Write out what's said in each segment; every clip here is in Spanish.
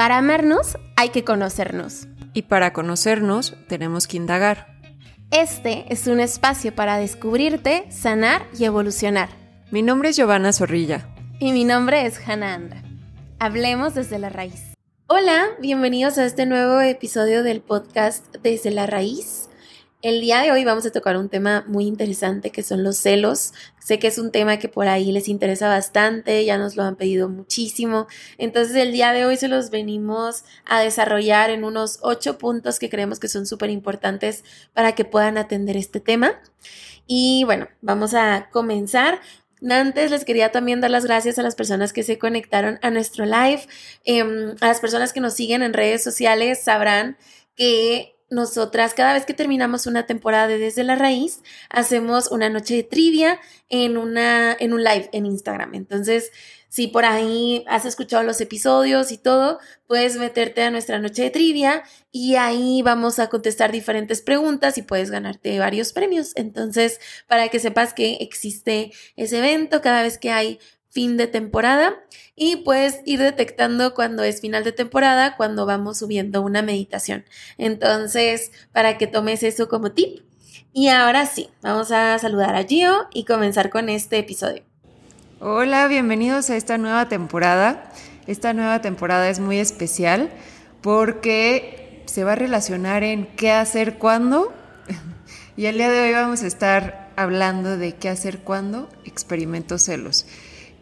Para amarnos hay que conocernos. Y para conocernos tenemos que indagar. Este es un espacio para descubrirte, sanar y evolucionar. Mi nombre es Giovanna Zorrilla. Y mi nombre es Hannah Andra. Hablemos desde la raíz. Hola, bienvenidos a este nuevo episodio del podcast Desde la Raíz. El día de hoy vamos a tocar un tema muy interesante que son los celos. Sé que es un tema que por ahí les interesa bastante, ya nos lo han pedido muchísimo. Entonces el día de hoy se los venimos a desarrollar en unos ocho puntos que creemos que son súper importantes para que puedan atender este tema. Y bueno, vamos a comenzar. Antes les quería también dar las gracias a las personas que se conectaron a nuestro live. Em, a las personas que nos siguen en redes sociales sabrán que nosotras cada vez que terminamos una temporada de Desde la Raíz, hacemos una noche de trivia en, una, en un live en Instagram. Entonces, si por ahí has escuchado los episodios y todo, puedes meterte a nuestra noche de trivia y ahí vamos a contestar diferentes preguntas y puedes ganarte varios premios. Entonces, para que sepas que existe ese evento cada vez que hay fin de temporada y puedes ir detectando cuando es final de temporada, cuando vamos subiendo una meditación. Entonces, para que tomes eso como tip. Y ahora sí, vamos a saludar a Gio y comenzar con este episodio. Hola, bienvenidos a esta nueva temporada. Esta nueva temporada es muy especial porque se va a relacionar en qué hacer cuando. Y el día de hoy vamos a estar hablando de qué hacer cuando experimento celos.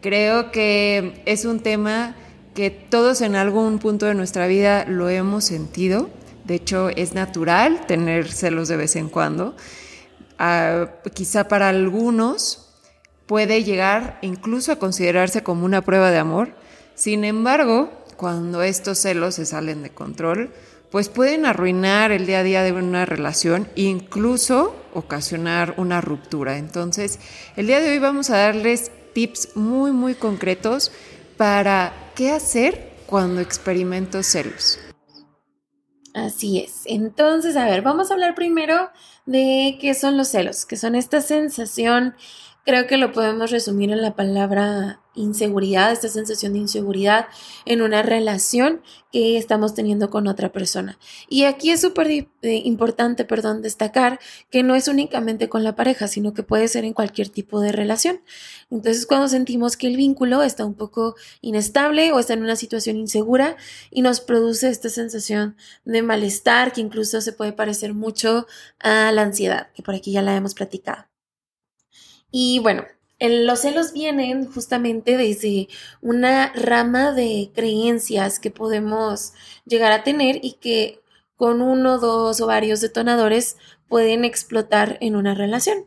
Creo que es un tema que todos en algún punto de nuestra vida lo hemos sentido. De hecho, es natural tener celos de vez en cuando. Ah, quizá para algunos puede llegar incluso a considerarse como una prueba de amor. Sin embargo, cuando estos celos se salen de control, pues pueden arruinar el día a día de una relación e incluso ocasionar una ruptura. Entonces, el día de hoy vamos a darles tips muy, muy concretos para qué hacer cuando experimento celos. Así es. Entonces, a ver, vamos a hablar primero de qué son los celos, que son esta sensación Creo que lo podemos resumir en la palabra inseguridad, esta sensación de inseguridad en una relación que estamos teniendo con otra persona. Y aquí es súper eh, importante, perdón, destacar que no es únicamente con la pareja, sino que puede ser en cualquier tipo de relación. Entonces, cuando sentimos que el vínculo está un poco inestable o está en una situación insegura y nos produce esta sensación de malestar que incluso se puede parecer mucho a la ansiedad, que por aquí ya la hemos platicado. Y bueno, los celos vienen justamente desde una rama de creencias que podemos llegar a tener y que con uno, dos o varios detonadores pueden explotar en una relación.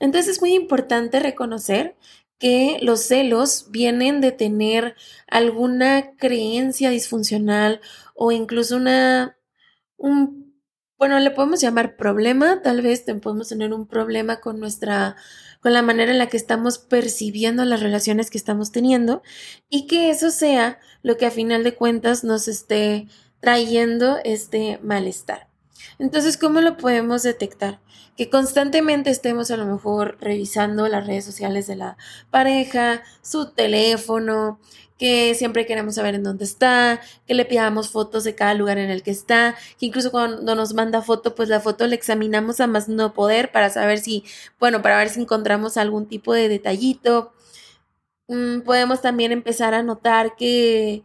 Entonces es muy importante reconocer que los celos vienen de tener alguna creencia disfuncional o incluso una, un bueno, le podemos llamar problema, tal vez podemos tener un problema con nuestra, con la manera en la que estamos percibiendo las relaciones que estamos teniendo y que eso sea lo que a final de cuentas nos esté trayendo este malestar. Entonces, ¿cómo lo podemos detectar? Que constantemente estemos a lo mejor revisando las redes sociales de la pareja, su teléfono, que siempre queremos saber en dónde está, que le pidamos fotos de cada lugar en el que está, que incluso cuando nos manda foto, pues la foto la examinamos a más no poder para saber si, bueno, para ver si encontramos algún tipo de detallito. Mm, podemos también empezar a notar que,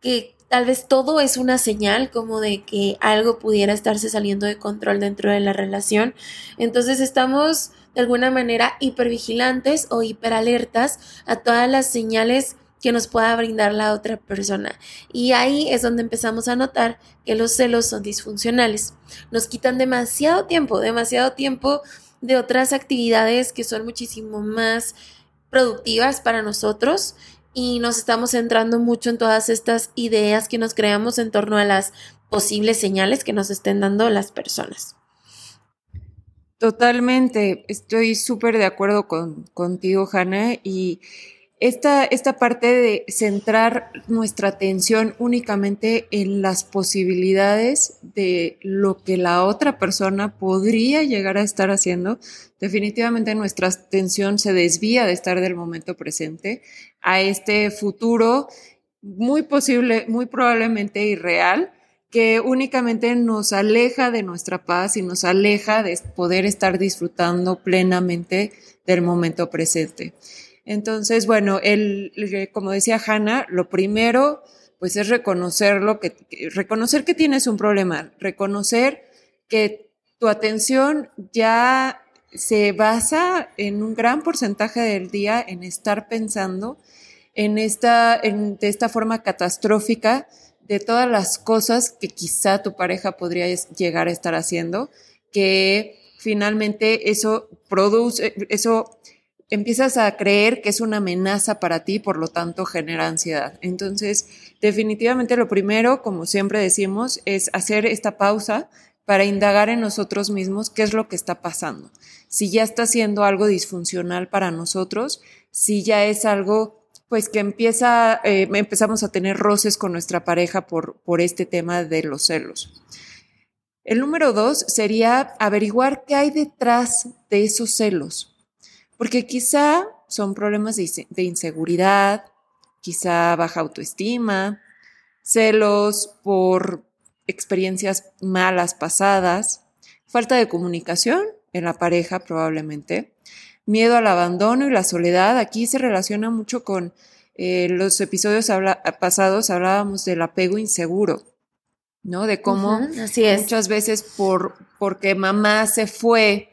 que tal vez todo es una señal como de que algo pudiera estarse saliendo de control dentro de la relación. Entonces estamos de alguna manera hipervigilantes o hiperalertas a todas las señales que nos pueda brindar la otra persona. Y ahí es donde empezamos a notar que los celos son disfuncionales. Nos quitan demasiado tiempo, demasiado tiempo de otras actividades que son muchísimo más productivas para nosotros y nos estamos centrando mucho en todas estas ideas que nos creamos en torno a las posibles señales que nos estén dando las personas. Totalmente, estoy súper de acuerdo con, contigo, Hannah, y esta, esta parte de centrar nuestra atención únicamente en las posibilidades de lo que la otra persona podría llegar a estar haciendo, definitivamente nuestra atención se desvía de estar del momento presente a este futuro muy posible, muy probablemente irreal, que únicamente nos aleja de nuestra paz y nos aleja de poder estar disfrutando plenamente del momento presente. Entonces, bueno, el, como decía Hannah, lo primero, pues es reconocer que, reconocer que tienes un problema, reconocer que tu atención ya se basa en un gran porcentaje del día en estar pensando en esta, en, de esta forma catastrófica de todas las cosas que quizá tu pareja podría llegar a estar haciendo, que finalmente eso produce, eso empiezas a creer que es una amenaza para ti, por lo tanto genera ansiedad. Entonces, definitivamente lo primero, como siempre decimos, es hacer esta pausa para indagar en nosotros mismos qué es lo que está pasando. Si ya está siendo algo disfuncional para nosotros, si ya es algo pues que empieza, eh, empezamos a tener roces con nuestra pareja por, por este tema de los celos. El número dos sería averiguar qué hay detrás de esos celos, porque quizá son problemas de inseguridad, quizá baja autoestima, celos por experiencias malas pasadas, falta de comunicación en la pareja probablemente, miedo al abandono y la soledad. Aquí se relaciona mucho con eh, los episodios pasados, hablábamos del apego inseguro, ¿no? De cómo muchas veces por, porque mamá se fue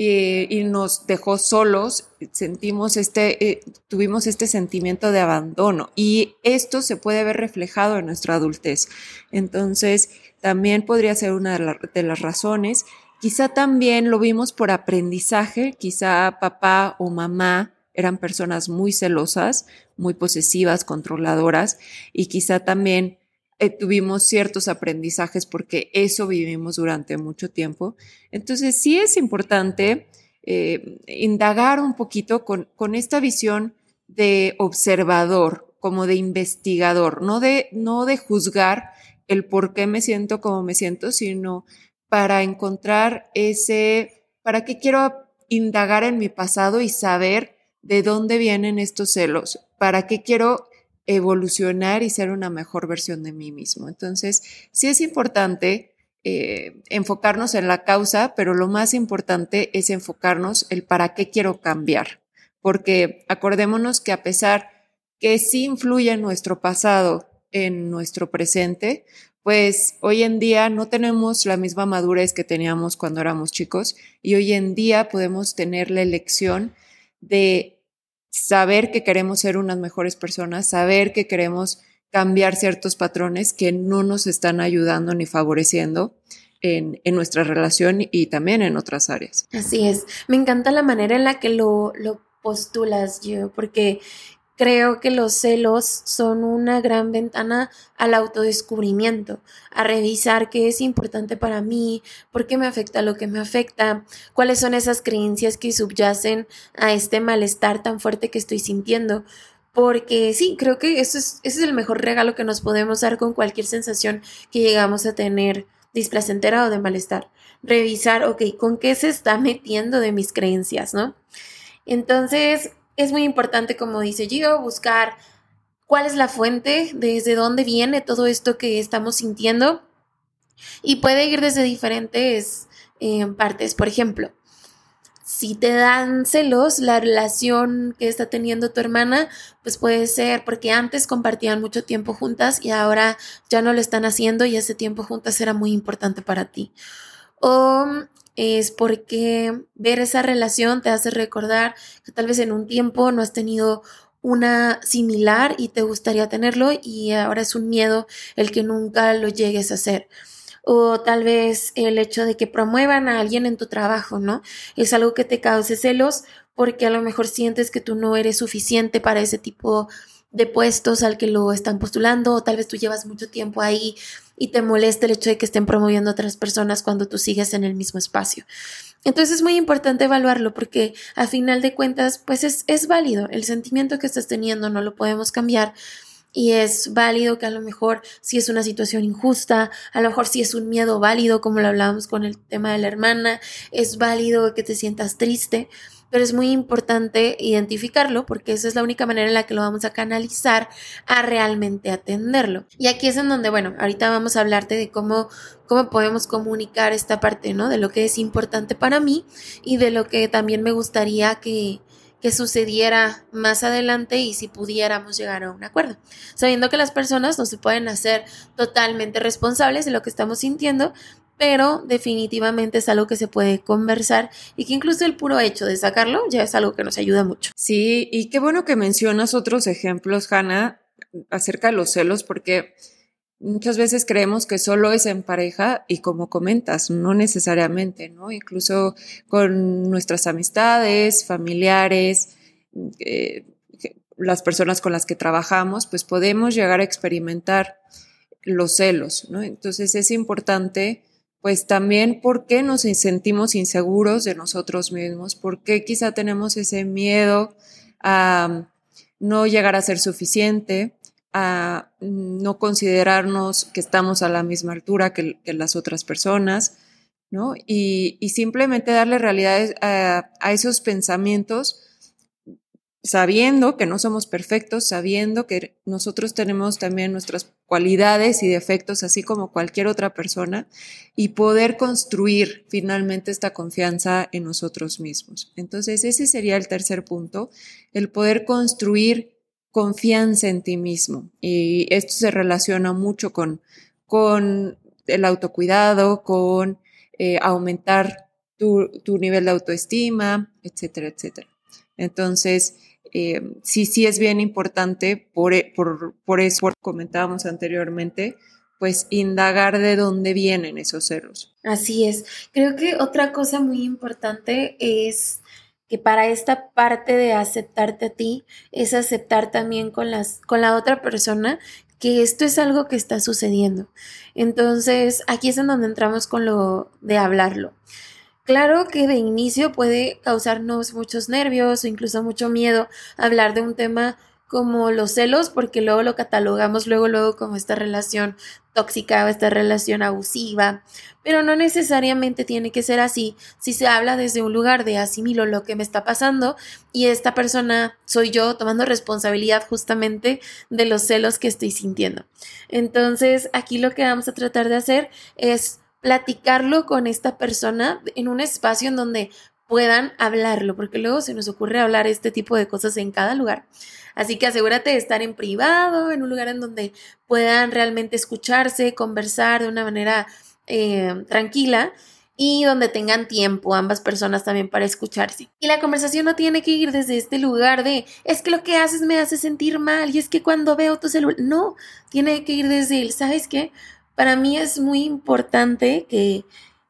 eh, y nos dejó solos, sentimos este, eh, tuvimos este sentimiento de abandono. Y esto se puede ver reflejado en nuestra adultez. Entonces, también podría ser una de las razones. Quizá también lo vimos por aprendizaje, quizá papá o mamá eran personas muy celosas, muy posesivas, controladoras, y quizá también eh, tuvimos ciertos aprendizajes porque eso vivimos durante mucho tiempo. Entonces sí es importante eh, indagar un poquito con, con esta visión de observador, como de investigador, no de, no de juzgar el por qué me siento como me siento, sino para encontrar ese, para qué quiero indagar en mi pasado y saber de dónde vienen estos celos, para qué quiero evolucionar y ser una mejor versión de mí mismo. Entonces, sí es importante eh, enfocarnos en la causa, pero lo más importante es enfocarnos el para qué quiero cambiar, porque acordémonos que a pesar que sí influye nuestro pasado, en nuestro presente, pues hoy en día no tenemos la misma madurez que teníamos cuando éramos chicos y hoy en día podemos tener la elección de saber que queremos ser unas mejores personas, saber que queremos cambiar ciertos patrones que no nos están ayudando ni favoreciendo en, nuestra relación y también en otras áreas. Así es. Me encanta la manera en la que lo, lo postulas yo, porque Creo que los celos son una gran ventana al autodescubrimiento, a revisar qué es importante para mí, por qué me afecta lo que me afecta, cuáles son esas creencias que subyacen a este malestar tan fuerte que estoy sintiendo. Porque sí, creo que eso es, ese es el mejor regalo que nos podemos dar con cualquier sensación que llegamos a tener displacentera o de malestar. Revisar, ok, ¿con qué se está metiendo de mis creencias, no? Entonces, es muy importante, como dice Gio, buscar cuál es la fuente, desde dónde viene todo esto que estamos sintiendo. Y puede ir desde diferentes eh, partes. Por ejemplo, si te dan celos la relación que está teniendo tu hermana, pues puede ser porque antes compartían mucho tiempo juntas y ahora ya no lo están haciendo y ese tiempo juntas era muy importante para ti. O es porque ver esa relación te hace recordar que tal vez en un tiempo no has tenido una similar y te gustaría tenerlo y ahora es un miedo el que nunca lo llegues a hacer. O tal vez el hecho de que promuevan a alguien en tu trabajo, ¿no? Es algo que te cause celos porque a lo mejor sientes que tú no eres suficiente para ese tipo de puestos al que lo están postulando o tal vez tú llevas mucho tiempo ahí y te molesta el hecho de que estén promoviendo a otras personas cuando tú sigues en el mismo espacio. Entonces es muy importante evaluarlo porque a final de cuentas pues es, es válido, el sentimiento que estás teniendo no lo podemos cambiar y es válido que a lo mejor si es una situación injusta, a lo mejor si es un miedo válido como lo hablábamos con el tema de la hermana, es válido que te sientas triste, pero es muy importante identificarlo porque esa es la única manera en la que lo vamos a canalizar a realmente atenderlo. Y aquí es en donde, bueno, ahorita vamos a hablarte de cómo, cómo podemos comunicar esta parte, ¿no? De lo que es importante para mí y de lo que también me gustaría que, que sucediera más adelante y si pudiéramos llegar a un acuerdo, sabiendo que las personas no se pueden hacer totalmente responsables de lo que estamos sintiendo, pero definitivamente es algo que se puede conversar y que incluso el puro hecho de sacarlo ya es algo que nos ayuda mucho. Sí, y qué bueno que mencionas otros ejemplos, Hannah, acerca de los celos, porque muchas veces creemos que solo es en pareja y como comentas, no necesariamente, ¿no? Incluso con nuestras amistades, familiares, eh, las personas con las que trabajamos, pues podemos llegar a experimentar los celos, ¿no? Entonces es importante, pues también por qué nos sentimos inseguros de nosotros mismos, por qué quizá tenemos ese miedo a no llegar a ser suficiente, a no considerarnos que estamos a la misma altura que, las otras personas, ¿no? Y, simplemente darle realidad a, a, esos pensamientos sabiendo que no somos perfectos, sabiendo que nosotros tenemos también nuestras cualidades y defectos, así como cualquier otra persona, y poder construir finalmente esta confianza en nosotros mismos. Entonces, ese sería el tercer punto, el poder construir confianza en ti mismo. Y esto se relaciona mucho con, con el autocuidado, con eh, aumentar tu, nivel de autoestima, etcétera, etcétera. Entonces, eh, sí, sí es bien importante, por, e, por, por eso comentábamos anteriormente, pues indagar de dónde vienen esos ceros. Así es. Creo que otra cosa muy importante es que para esta parte de aceptarte a ti es aceptar también con, las, con la otra persona que esto es algo que está sucediendo. Entonces, aquí es en donde entramos con lo de hablarlo. Claro que de inicio puede causarnos muchos nervios o incluso mucho miedo hablar de un tema como los celos, porque luego lo catalogamos luego, luego como esta relación tóxica o esta relación abusiva, pero no necesariamente tiene que ser así si se habla desde un lugar de asimilo lo que me está pasando y esta persona soy yo tomando responsabilidad justamente de los celos que estoy sintiendo. Entonces, aquí lo que vamos a tratar de hacer es platicarlo con esta persona en un espacio en donde puedan hablarlo, porque luego se nos ocurre hablar este tipo de cosas en cada lugar. Así que asegúrate de estar en privado, en un lugar en donde puedan realmente escucharse, conversar de una manera eh, tranquila y donde tengan tiempo ambas personas también para escucharse. Y la conversación no tiene que ir desde este lugar de es que lo que haces me hace sentir mal y es que cuando veo tu celular, no, tiene que ir desde él. ¿Sabes qué? Para mí es muy importante que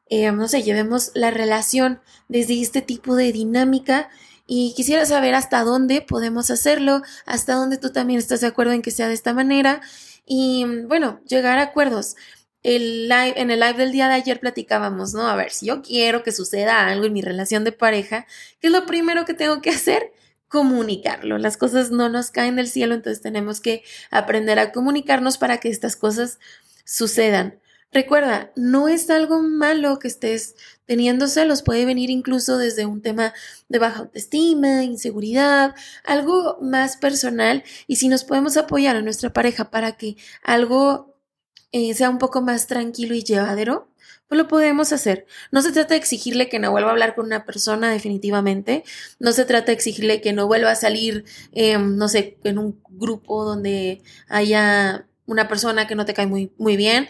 eh, no sé, llevemos la relación desde este tipo de dinámica y quisiera saber hasta dónde podemos hacerlo, hasta dónde tú también estás de acuerdo en que sea de esta manera y bueno, llegar a acuerdos. El live, en el live del día de ayer platicábamos, ¿no? A ver, si yo quiero que suceda algo en mi relación de pareja, ¿qué es lo primero que tengo que hacer? Comunicarlo. Las cosas no nos caen del cielo, entonces tenemos que aprender a comunicarnos para que estas cosas sucedan. Recuerda, no es algo malo que estés teniendo celos, puede venir incluso desde un tema de baja autoestima, inseguridad, algo más personal y si nos podemos apoyar a nuestra pareja para que algo eh, sea un poco más tranquilo y llevadero, pues lo podemos hacer. No se trata de exigirle que no vuelva a hablar con una persona definitivamente, no se trata de exigirle que no vuelva a salir, em, no sé, en un grupo donde haya una persona que no te cae muy, muy bien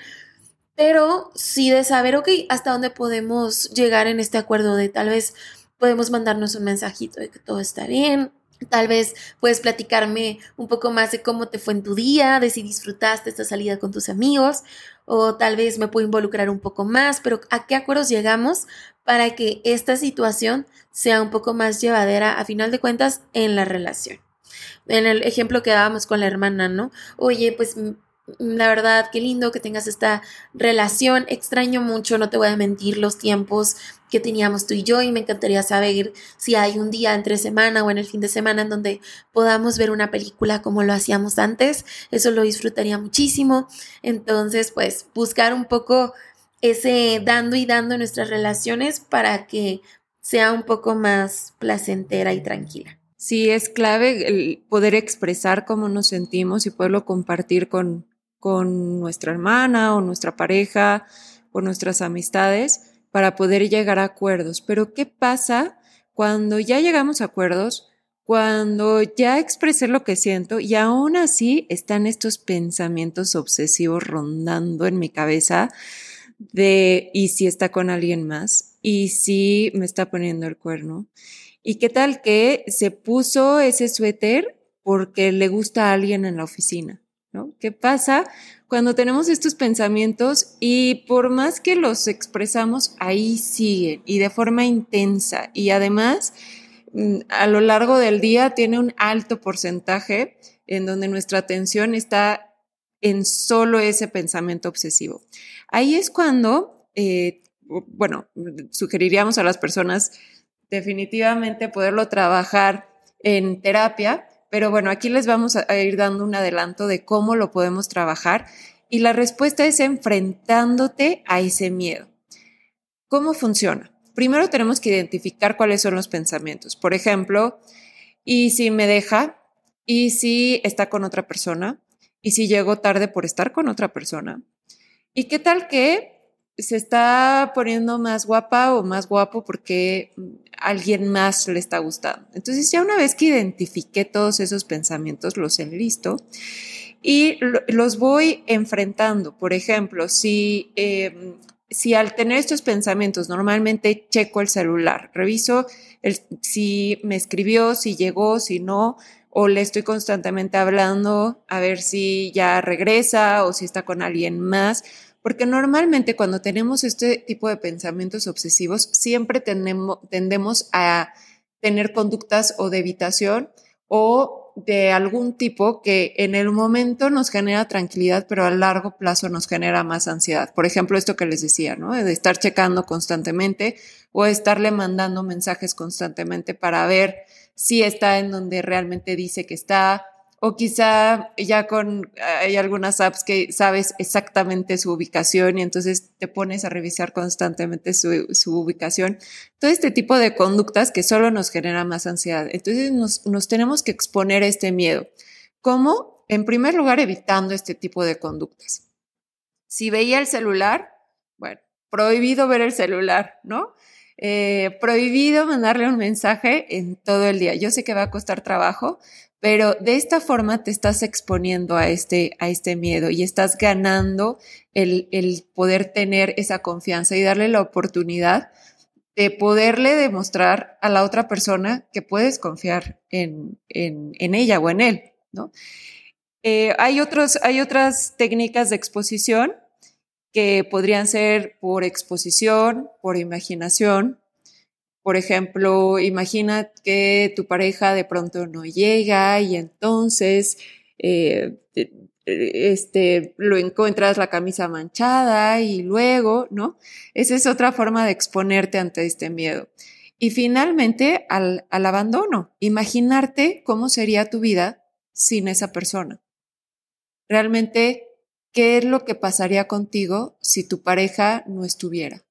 pero sí de saber, ok, hasta dónde podemos llegar en este acuerdo de tal vez podemos mandarnos un mensajito de que todo está bien, Tal vez puedes platicarme un poco más de cómo te fue en tu día, de si disfrutaste esta salida con tus amigos, o tal vez me puedo involucrar un poco más, pero ¿a qué acuerdos llegamos para que esta situación sea un poco más llevadera a final de cuentas en la relación? En el ejemplo que dábamos con la hermana, ¿no? Oye, pues la verdad, qué lindo que tengas esta relación. Extraño mucho, no te voy a mentir, los tiempos que teníamos tú y yo y me encantaría saber si hay un día entre semana o en el fin de semana en donde podamos ver una película como lo hacíamos antes. Eso lo disfrutaría muchísimo. Entonces, pues buscar un poco ese dando y dando nuestras relaciones para que sea un poco más placentera y tranquila. Sí, es clave el poder expresar cómo nos sentimos y poderlo compartir con, con nuestra hermana o nuestra pareja o nuestras amistades para poder llegar a acuerdos. Pero ¿qué pasa cuando ya llegamos a acuerdos? Cuando ya expresé lo que siento y aún así están estos pensamientos obsesivos rondando en mi cabeza de ¿y si está con alguien más? ¿Y si me está poniendo el cuerno? ¿Y qué tal que se puso ese suéter porque le gusta a alguien en la oficina? ¿No? ¿Qué pasa cuando tenemos estos pensamientos y por más que los expresamos, ahí siguen y de forma intensa y además mm, a lo largo del día tiene un alto porcentaje en donde nuestra atención está en solo ese pensamiento obsesivo. Ahí es cuando, eh, bueno, sugeriríamos a las personas definitivamente poderlo trabajar en terapia, pero bueno, aquí les vamos a ir dando un adelanto de cómo lo podemos trabajar y la respuesta es enfrentándote a ese miedo. ¿Cómo funciona? Primero tenemos que identificar cuáles son los pensamientos. Por ejemplo, ¿y si me deja? ¿Y si está con otra persona? ¿Y si llego tarde por estar con otra persona? ¿Y qué tal que se está poniendo más guapa o más guapo porque alguien más le está gustando. Entonces ya una vez que identifiqué todos esos pensamientos, los enlisto y los voy enfrentando. Por ejemplo, si, em, si al tener estos pensamientos normalmente checo el celular, reviso si me escribió, si llegó, si no, o le estoy constantemente hablando a ver si ya regresa o si está con alguien más porque normalmente cuando tenemos este tipo de pensamientos obsesivos, siempre tendemos a tener conductas o de evitación o de algún tipo que en el momento nos genera tranquilidad, pero a largo plazo nos genera más ansiedad. Por ejemplo, esto que les decía, ¿no? De estar checando constantemente o estarle mandando mensajes constantemente para ver si está en donde realmente dice que está, o quizá ya con, hay algunas apps que sabes exactamente su ubicación y entonces te pones a revisar constantemente su, ubicación. Todo este tipo de conductas que solo nos genera más ansiedad. Entonces nos, nos tenemos que exponer a este miedo. ¿Cómo? En primer lugar, evitando este tipo de conductas. Si veía el celular, bueno, prohibido ver el celular, ¿no? Eh, prohibido mandarle un mensaje en todo el día. Yo sé que va a costar trabajo, pero de esta forma te estás exponiendo a este, a este miedo y estás ganando el, el poder tener esa confianza y darle la oportunidad de poderle demostrar a la otra persona que puedes confiar en, en, ella o en él, ¿no? Eh, hay, otros, hay otras técnicas de exposición que podrían ser por exposición, por imaginación, por ejemplo, imagina que tu pareja de pronto no llega y entonces eh, este, lo encuentras la camisa manchada y luego, ¿no? Esa es otra forma de exponerte ante este miedo. Y finalmente, al, al abandono, imaginarte cómo sería tu vida sin esa persona. Realmente, ¿qué es lo que pasaría contigo si tu pareja no estuviera?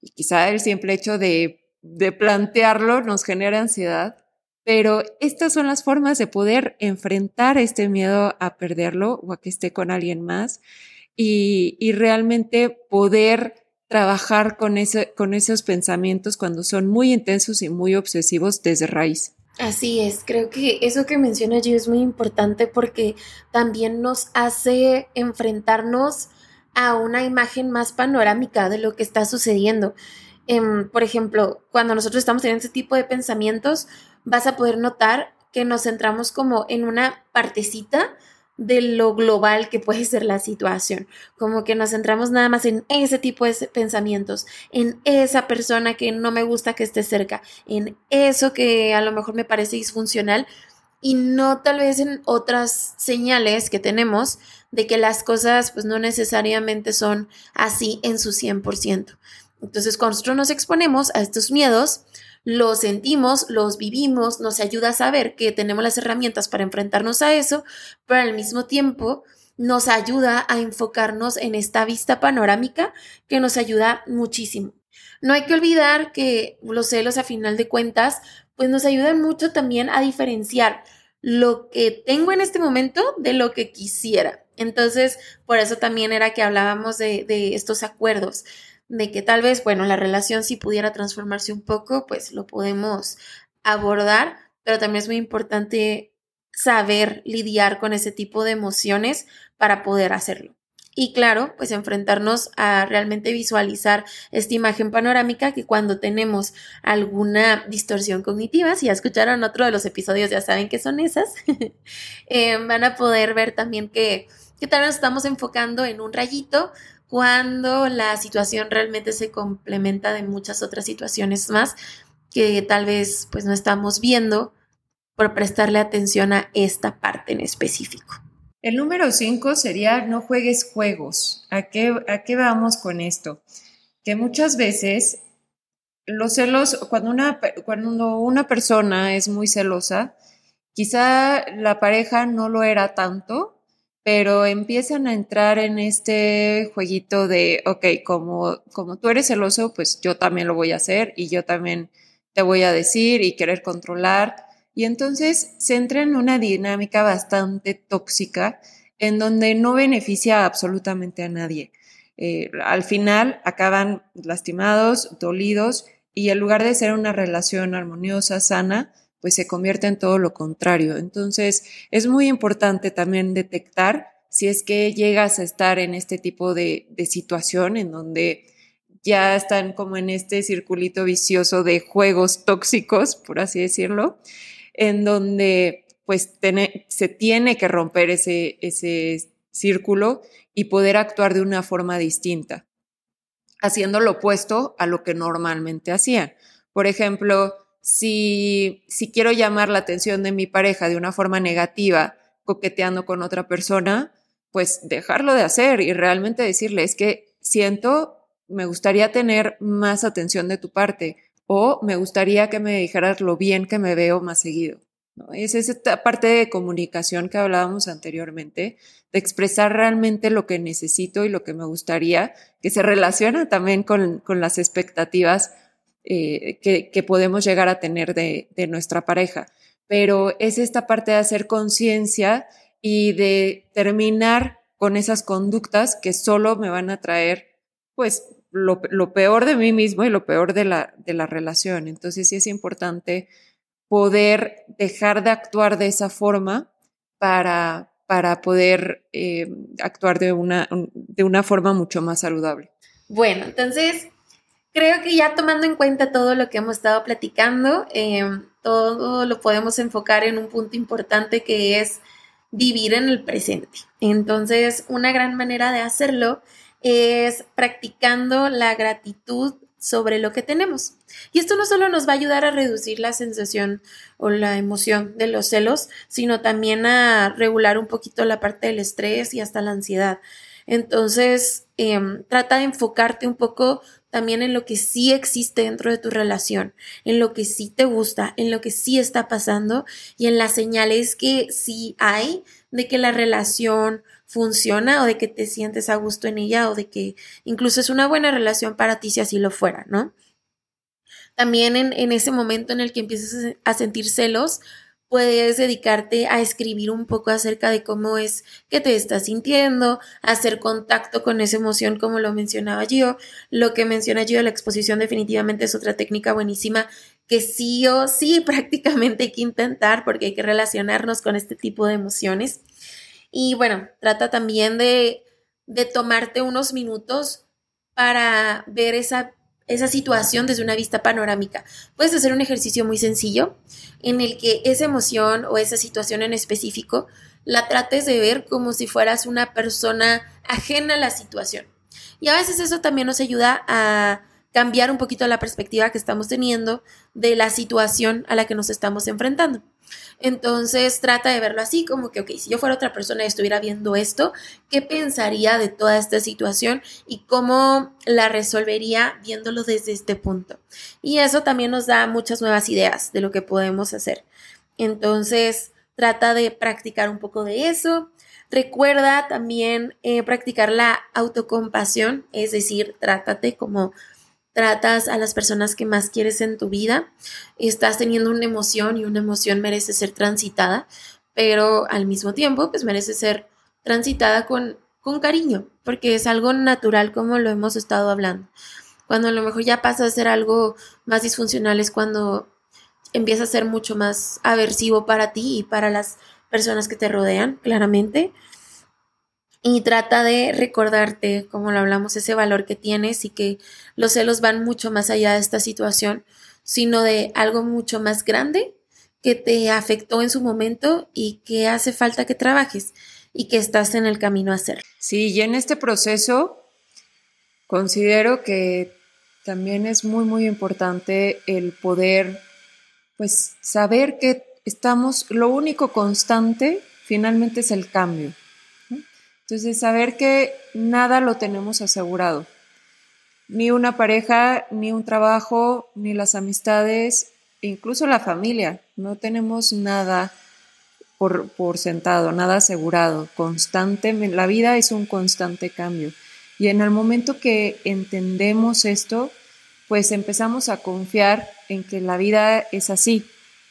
Y quizá el simple hecho de, de plantearlo nos genera ansiedad, pero estas son las formas de poder enfrentar este miedo a perderlo o a que esté con alguien más y, y realmente poder trabajar con, ese, con esos pensamientos cuando son muy intensos y muy obsesivos desde raíz. Así es, creo que eso que menciona allí es muy importante porque también nos hace enfrentarnos a una imagen más panorámica de lo que está sucediendo. Em, por ejemplo, cuando nosotros estamos teniendo ese tipo de pensamientos, vas a poder notar que nos centramos como en una partecita de lo global que puede ser la situación, como que nos centramos nada más en ese tipo de pensamientos, en esa persona que no me gusta que esté cerca, en eso que a lo mejor me parece disfuncional y no tal vez en otras señales que tenemos de que las cosas pues no necesariamente son así en su 100%. Entonces, cuando nosotros nos exponemos a estos miedos, los sentimos, los vivimos, nos ayuda a saber que tenemos las herramientas para enfrentarnos a eso, pero al mismo tiempo nos ayuda a enfocarnos en esta vista panorámica que nos ayuda muchísimo. No hay que olvidar que los celos a final de cuentas pues nos ayudan mucho también a diferenciar lo que tengo en este momento de lo que quisiera. Entonces, por eso también era que hablábamos de, de estos acuerdos, de que tal vez, bueno, la relación si pudiera transformarse un poco, pues lo podemos abordar, pero también es muy importante saber lidiar con ese tipo de emociones para poder hacerlo. Y claro, pues enfrentarnos a realmente visualizar esta imagen panorámica que cuando tenemos alguna distorsión cognitiva, si ya escucharon otro de los episodios ya saben que son esas, eh, van a poder ver también que, que tal vez estamos enfocando en un rayito cuando la situación realmente se complementa de muchas otras situaciones más que tal vez pues no estamos viendo por prestarle atención a esta parte en específico. El número 5 sería no juegues juegos. ¿A qué, ¿A qué vamos con esto? Que muchas veces los celos, cuando una, cuando una persona es muy celosa, quizá la pareja no lo era tanto, pero empiezan a entrar en este jueguito de, ok, como, como tú eres celoso, pues yo también lo voy a hacer y yo también te voy a decir y querer controlar. Y entonces se entra en una dinámica bastante tóxica en donde no beneficia absolutamente a nadie. Eh, al final acaban lastimados, dolidos y en lugar de ser una relación armoniosa, sana, pues se convierte en todo lo contrario. Entonces es muy importante también detectar si es que llegas a estar en este tipo de, de situación en donde ya están como en este circulito vicioso de juegos tóxicos, por así decirlo, en donde pues se tiene que romper ese, ese círculo y poder actuar de una forma distinta, haciendo lo opuesto a lo que normalmente hacían. Por ejemplo, si, si quiero llamar la atención de mi pareja de una forma negativa, coqueteando con otra persona, pues dejarlo de hacer y realmente decirle, es que siento, me gustaría tener más atención de tu parte o me gustaría que me dijeras lo bien que me veo más seguido. ¿no? Es esa parte de comunicación que hablábamos anteriormente, de expresar realmente lo que necesito y lo que me gustaría, que se relaciona también con, con las expectativas eh, que, que, podemos llegar a tener de, de nuestra pareja. Pero es esta parte de hacer conciencia y de terminar con esas conductas que solo me van a traer, pues, lo, peor de mí mismo y lo peor de la, de la relación. Entonces sí es importante poder dejar de actuar de esa forma para, para poder eh, actuar de una, de una forma mucho más saludable. Bueno, entonces creo que ya tomando en cuenta todo lo que hemos estado platicando, eh, todo lo podemos enfocar en un punto importante que es vivir en el presente. Entonces, una gran manera de hacerlo es practicando la gratitud sobre lo que tenemos. Y esto no solo nos va a ayudar a reducir la sensación o la emoción de los celos, sino también a regular un poquito la parte del estrés y hasta la ansiedad. Entonces, em, trata de enfocarte un poco también en lo que sí existe dentro de tu relación, en lo que sí te gusta, en lo que sí está pasando y en las señales que sí hay de que la relación funciona o de que te sientes a gusto en ella o de que incluso es una buena relación para ti si así lo fuera, ¿no? También en, en ese momento en el que empiezas a sentir celos, puedes dedicarte a escribir un poco acerca de cómo es que te estás sintiendo, hacer contacto con esa emoción como lo mencionaba yo. Lo que menciona yo, la exposición definitivamente es otra técnica buenísima que sí o sí prácticamente hay que intentar porque hay que relacionarnos con este tipo de emociones. Y bueno, trata también de, de tomarte unos minutos para ver esa, esa situación desde una vista panorámica. Puedes hacer un ejercicio muy sencillo en el que esa emoción o esa situación en específico la trates de ver como si fueras una persona ajena a la situación. Y a veces eso también nos ayuda a cambiar un poquito la perspectiva que estamos teniendo de la situación a la que nos estamos enfrentando. Entonces trata de verlo así, como que, ok, si yo fuera otra persona y estuviera viendo esto, ¿qué pensaría de toda esta situación y cómo la resolvería viéndolo desde este punto? Y eso también nos da muchas nuevas ideas de lo que podemos hacer. Entonces, trata de practicar un poco de eso. Recuerda también eh, practicar la autocompasión, es decir, trátate como tratas a las personas que más quieres en tu vida, estás teniendo una emoción y una emoción merece ser transitada, pero al mismo tiempo, pues merece ser transitada con, con cariño, porque es algo natural como lo hemos estado hablando. Cuando a lo mejor ya pasa a ser algo más disfuncional es cuando empieza a ser mucho más aversivo para ti y para las personas que te rodean, claramente. Y trata de recordarte, como lo hablamos, ese valor que tienes y que los celos van mucho más allá de esta situación, sino de algo mucho más grande que te afectó en su momento y que hace falta que trabajes y que estás en el camino a hacer. Sí, y en este proceso considero que también es muy, muy importante el poder, pues, saber que estamos, lo único constante finalmente es el cambio. Entonces, saber que nada lo tenemos asegurado. Ni una pareja, ni un trabajo, ni las amistades, incluso la familia. No tenemos nada por, por sentado, nada asegurado. Constante, la vida es un constante cambio. Y en el momento que entendemos esto, pues empezamos a confiar en que la vida es así.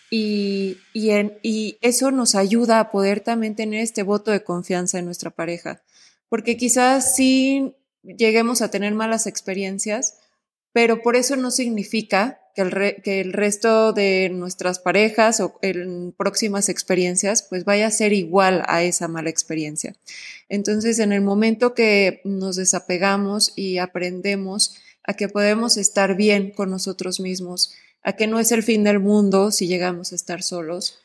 Y, y, eso nos ayuda a poder también tener este voto de confianza en nuestra pareja. Porque quizás sí lleguemos a tener malas experiencias, pero por eso no significa que el, que el resto de nuestras parejas o en próximas experiencias pues vaya a ser igual a esa mala experiencia. Entonces, en el momento que nos desapegamos y aprendemos a que podemos estar bien con nosotros mismos, a que no es el fin del mundo si llegamos a estar solos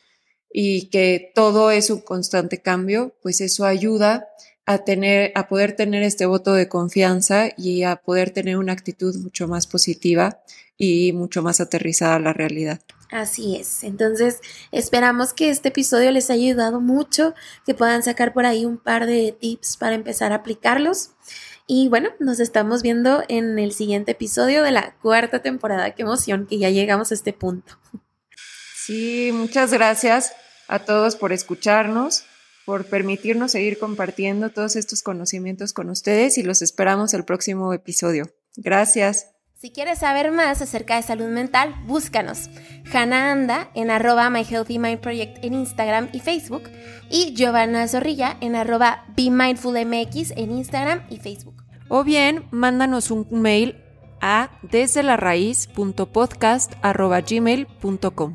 y que todo es un constante cambio, pues eso ayuda a tener, a poder tener este voto de confianza y a poder tener una actitud mucho más positiva y mucho más aterrizada a la realidad. Así es. Entonces, esperamos que este episodio les haya ayudado mucho, que puedan sacar por ahí un par de tips para empezar a aplicarlos. Y bueno, nos estamos viendo en el siguiente episodio de la cuarta temporada. Qué emoción que ya llegamos a este punto. Sí, muchas gracias a todos por escucharnos, por permitirnos seguir compartiendo todos estos conocimientos con ustedes y los esperamos el próximo episodio. Gracias. Si quieres saber más acerca de salud mental, búscanos. Hannah Anda en arroba My Healthy Mind Project en Instagram y Facebook y Giovanna Zorrilla en arroba Be Mindful MX en Instagram y Facebook. O bien, mándanos un mail a desde la gmail.com.